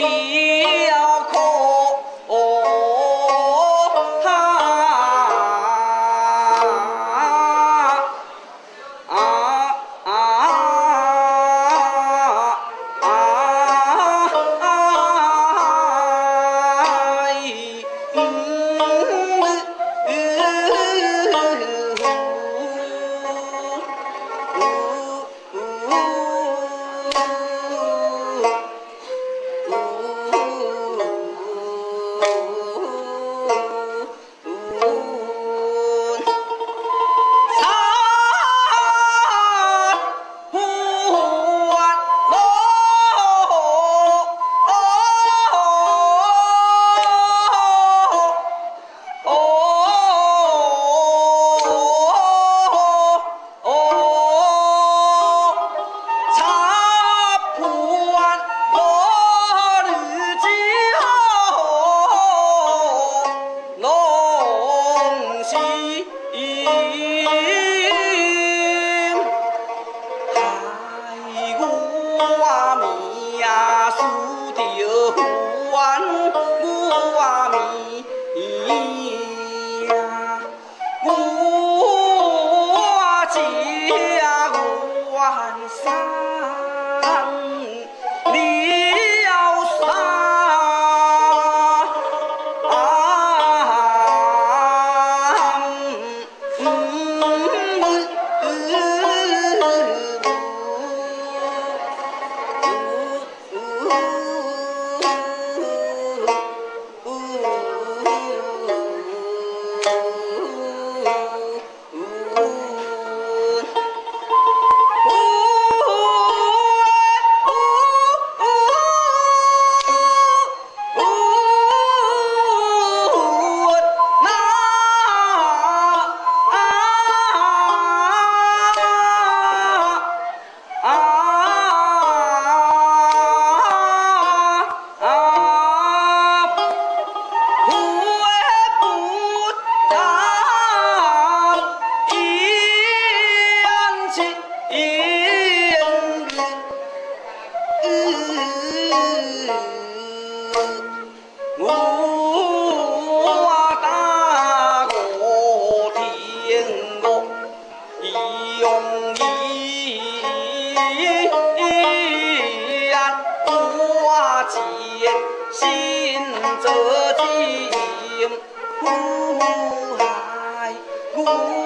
the song. por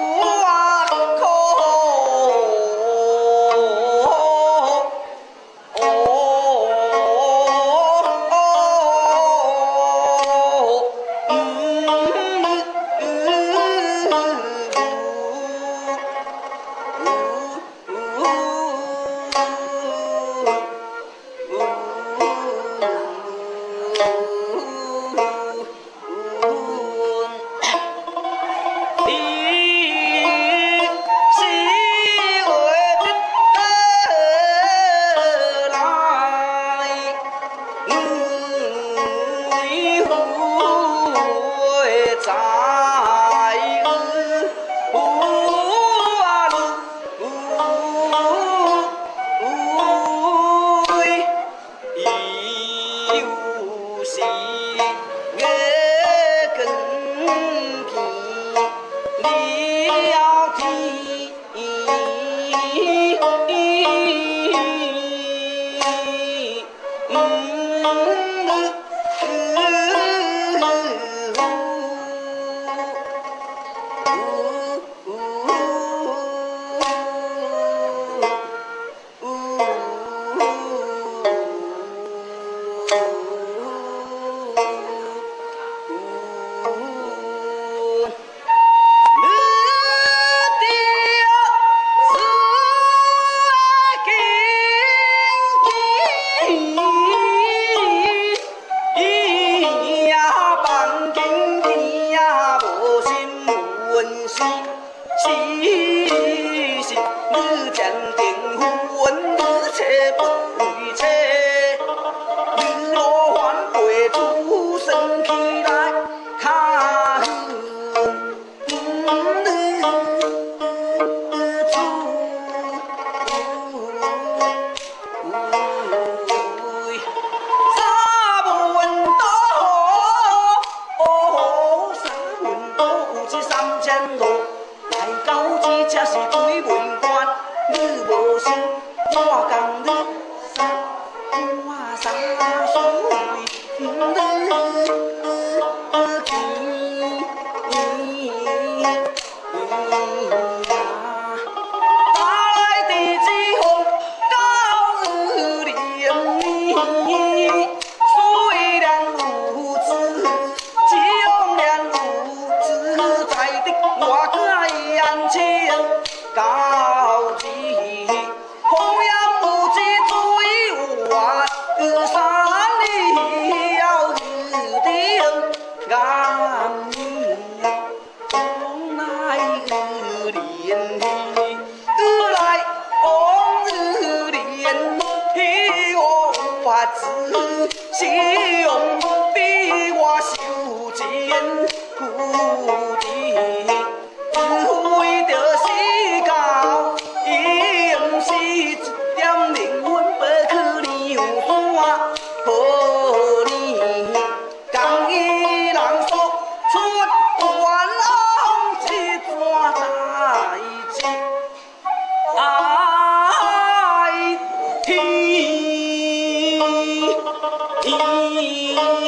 一样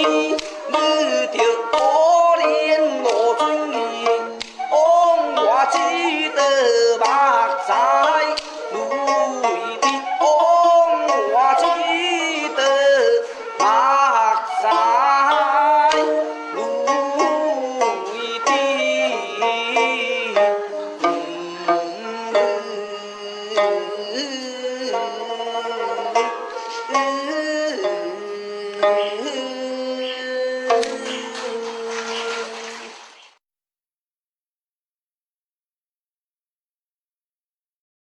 Música